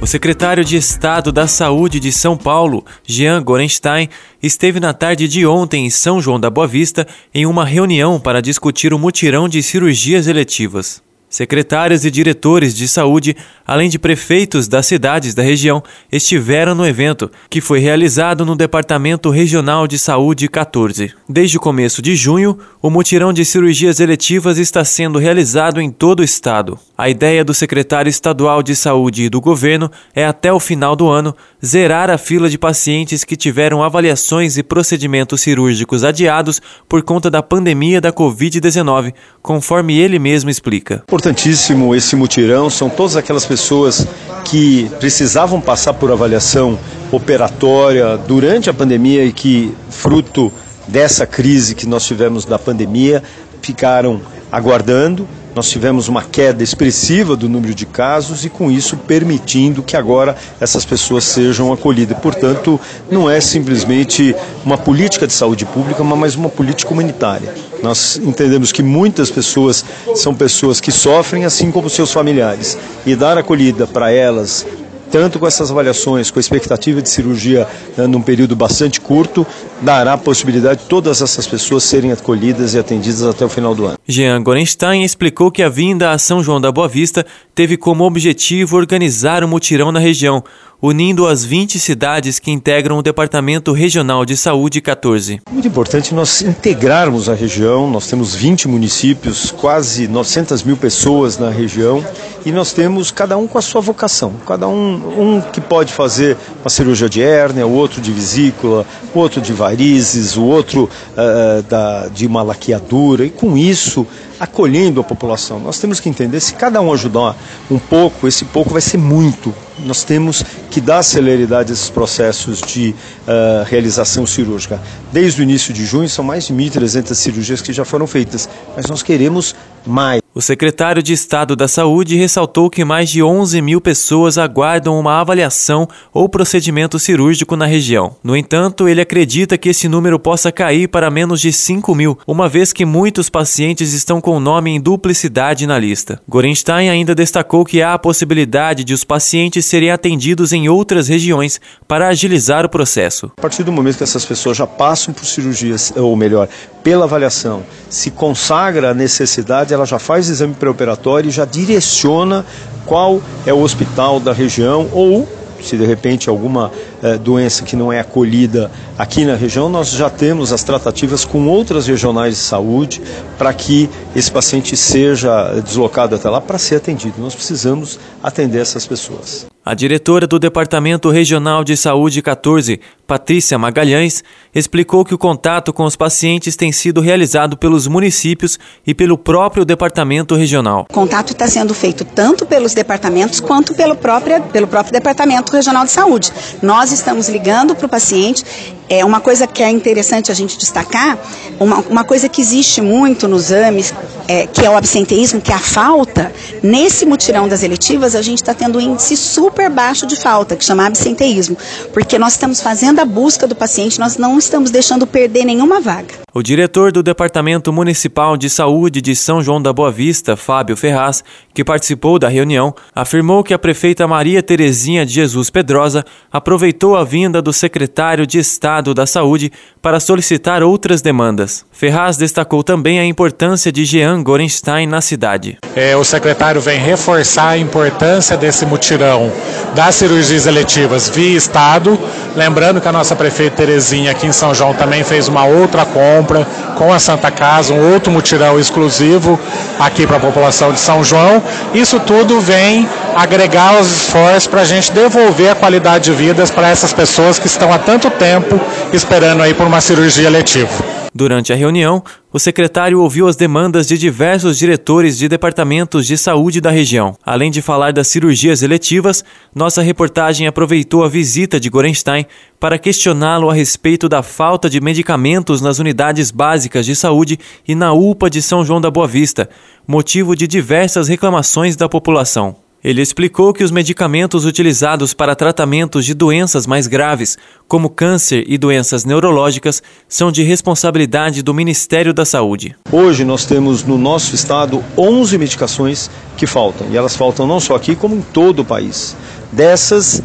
O secretário de Estado da Saúde de São Paulo, Jean Gorenstein, esteve na tarde de ontem em São João da Boa Vista em uma reunião para discutir o mutirão de cirurgias eletivas. Secretários e diretores de saúde, além de prefeitos das cidades da região, estiveram no evento, que foi realizado no Departamento Regional de Saúde 14. Desde o começo de junho, o mutirão de cirurgias eletivas está sendo realizado em todo o estado. A ideia do secretário estadual de saúde e do governo é, até o final do ano, zerar a fila de pacientes que tiveram avaliações e procedimentos cirúrgicos adiados por conta da pandemia da Covid-19, conforme ele mesmo explica importantíssimo esse mutirão. São todas aquelas pessoas que precisavam passar por avaliação operatória durante a pandemia e que, fruto dessa crise que nós tivemos da pandemia, ficaram aguardando nós tivemos uma queda expressiva do número de casos e, com isso, permitindo que agora essas pessoas sejam acolhidas. Portanto, não é simplesmente uma política de saúde pública, mas uma política humanitária. Nós entendemos que muitas pessoas são pessoas que sofrem, assim como seus familiares, e dar acolhida para elas tanto com essas avaliações, com a expectativa de cirurgia né, num período bastante curto, dará a possibilidade de todas essas pessoas serem acolhidas e atendidas até o final do ano. Jean Gorenstein explicou que a vinda a São João da Boa Vista teve como objetivo organizar um mutirão na região, unindo as 20 cidades que integram o Departamento Regional de Saúde 14. Muito importante nós integrarmos a região, nós temos 20 municípios, quase 900 mil pessoas na região. E nós temos cada um com a sua vocação, cada um, um que pode fazer uma cirurgia de hérnia, o outro de vesícula, o outro de varizes, o outro uh, da, de uma laqueadura. E com isso acolhendo a população. Nós temos que entender, se cada um ajudar um pouco, esse pouco vai ser muito. Nós temos que dar celeridade a esses processos de uh, realização cirúrgica. Desde o início de junho, são mais de 1.300 cirurgias que já foram feitas, mas nós queremos mais. O secretário de Estado da Saúde ressaltou que mais de 11 mil pessoas aguardam uma avaliação ou procedimento cirúrgico na região. No entanto, ele acredita que esse número possa cair para menos de 5 mil, uma vez que muitos pacientes estão com o nome em duplicidade na lista. Gorenstein ainda destacou que há a possibilidade de os pacientes serem atendidos em outras regiões para agilizar o processo. A partir do momento que essas pessoas já passam por cirurgias, ou melhor, pela avaliação, se consagra a necessidade, ela já faz exame pré-operatório e já direciona qual é o hospital da região ou se de repente alguma eh, doença que não é acolhida aqui na região, nós já temos as tratativas com outras regionais de saúde para que esse paciente seja deslocado até lá para ser atendido. Nós precisamos atender essas pessoas. A diretora do Departamento Regional de Saúde 14, Patrícia Magalhães, explicou que o contato com os pacientes tem sido realizado pelos municípios e pelo próprio departamento regional. O contato está sendo feito tanto pelos departamentos quanto pelo próprio, pelo próprio Departamento Regional de Saúde. Nós estamos ligando para o paciente é uma coisa que é interessante a gente destacar, uma, uma coisa que existe muito nos AMES, é, que é o absenteísmo, que é a falta. Nesse mutirão das eletivas, a gente está tendo um índice super baixo de falta, que chama absenteísmo, porque nós estamos fazendo a busca do paciente, nós não estamos deixando perder nenhuma vaga. O diretor do Departamento Municipal de Saúde de São João da Boa Vista, Fábio Ferraz, que participou da reunião, afirmou que a prefeita Maria Terezinha de Jesus Pedrosa aproveitou a vinda do secretário de Estado da Saúde para solicitar outras demandas. Ferraz destacou também a importância de Jean Gorenstein na cidade. É, o secretário vem reforçar a importância desse mutirão das cirurgias eletivas via Estado. Lembrando que a nossa prefeita Terezinha aqui em São João também fez uma outra compra compra com a Santa Casa, um outro mutirão exclusivo aqui para a população de São João. Isso tudo vem agregar os esforços para a gente devolver a qualidade de vidas para essas pessoas que estão há tanto tempo esperando aí por uma cirurgia letiva. Durante a reunião, o secretário ouviu as demandas de diversos diretores de departamentos de saúde da região. Além de falar das cirurgias eletivas, nossa reportagem aproveitou a visita de Gorenstein para questioná-lo a respeito da falta de medicamentos nas unidades básicas de saúde e na UPA de São João da Boa Vista, motivo de diversas reclamações da população. Ele explicou que os medicamentos utilizados para tratamentos de doenças mais graves, como câncer e doenças neurológicas, são de responsabilidade do Ministério da Saúde. Hoje nós temos no nosso estado 11 medicações que faltam, e elas faltam não só aqui, como em todo o país. Dessas,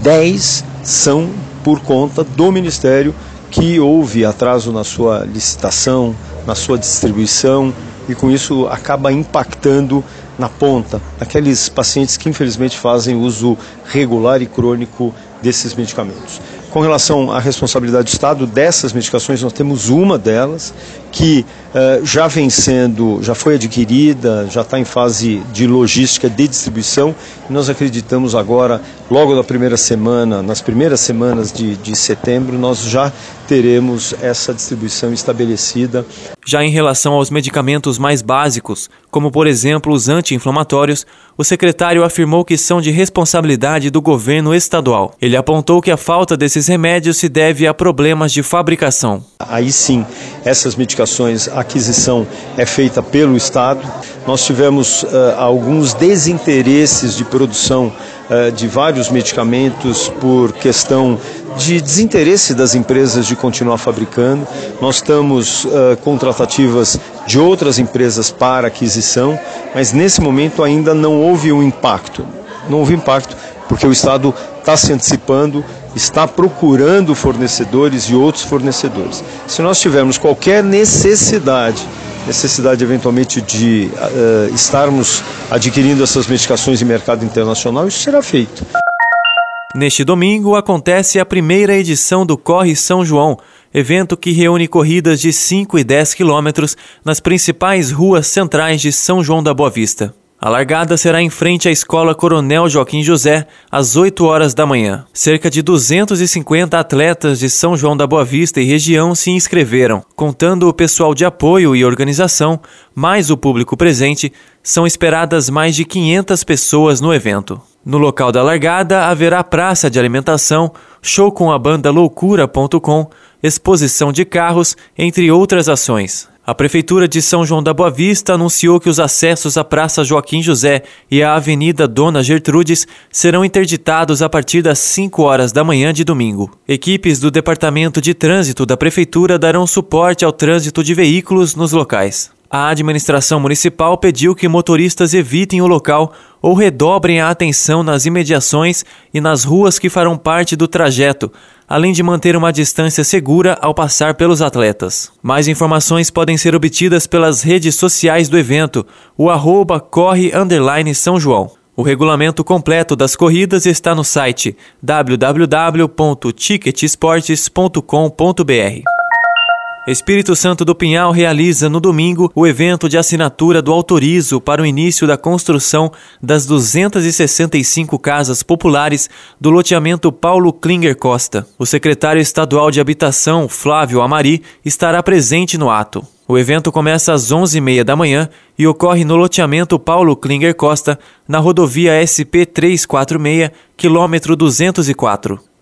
10 são por conta do Ministério que houve atraso na sua licitação, na sua distribuição, e com isso acaba impactando na ponta, aqueles pacientes que infelizmente fazem uso regular e crônico desses medicamentos. Com relação à responsabilidade do Estado dessas medicações, nós temos uma delas que uh, já vem sendo, já foi adquirida, já está em fase de logística de distribuição. E nós acreditamos agora, logo na primeira semana, nas primeiras semanas de, de setembro, nós já teremos essa distribuição estabelecida. Já em relação aos medicamentos mais básicos, como por exemplo os anti-inflamatórios, o secretário afirmou que são de responsabilidade do governo estadual. Ele apontou que a falta desses remédios se deve a problemas de fabricação. Aí sim, essas medicações, a aquisição é feita pelo Estado. Nós tivemos uh, alguns desinteresses de produção uh, de vários medicamentos por questão de desinteresse das empresas de continuar fabricando. Nós estamos uh, com tratativas de outras empresas para aquisição, mas nesse momento ainda não houve um impacto. Não houve impacto porque o Estado está se antecipando, está procurando fornecedores e outros fornecedores. Se nós tivermos qualquer necessidade, necessidade eventualmente de uh, estarmos adquirindo essas medicações em mercado internacional, isso será feito. Neste domingo acontece a primeira edição do Corre São João, evento que reúne corridas de 5 e 10 quilômetros nas principais ruas centrais de São João da Boa Vista. A largada será em frente à Escola Coronel Joaquim José, às 8 horas da manhã. Cerca de 250 atletas de São João da Boa Vista e região se inscreveram. Contando o pessoal de apoio e organização, mais o público presente, são esperadas mais de 500 pessoas no evento. No local da largada haverá praça de alimentação, show com a banda Loucura.com, exposição de carros, entre outras ações. A Prefeitura de São João da Boa Vista anunciou que os acessos à Praça Joaquim José e à Avenida Dona Gertrudes serão interditados a partir das 5 horas da manhã de domingo. Equipes do Departamento de Trânsito da Prefeitura darão suporte ao trânsito de veículos nos locais. A administração municipal pediu que motoristas evitem o local ou redobrem a atenção nas imediações e nas ruas que farão parte do trajeto, além de manter uma distância segura ao passar pelos atletas. Mais informações podem ser obtidas pelas redes sociais do evento, o arroba corre São João. O regulamento completo das corridas está no site www.ticketsportes.com.br. Espírito Santo do Pinhal realiza no domingo o evento de assinatura do autorizo para o início da construção das 265 casas populares do loteamento Paulo Klinger Costa. O secretário estadual de Habitação, Flávio Amari, estará presente no ato. O evento começa às 11h30 da manhã e ocorre no loteamento Paulo Klinger Costa, na rodovia SP 346, quilômetro 204.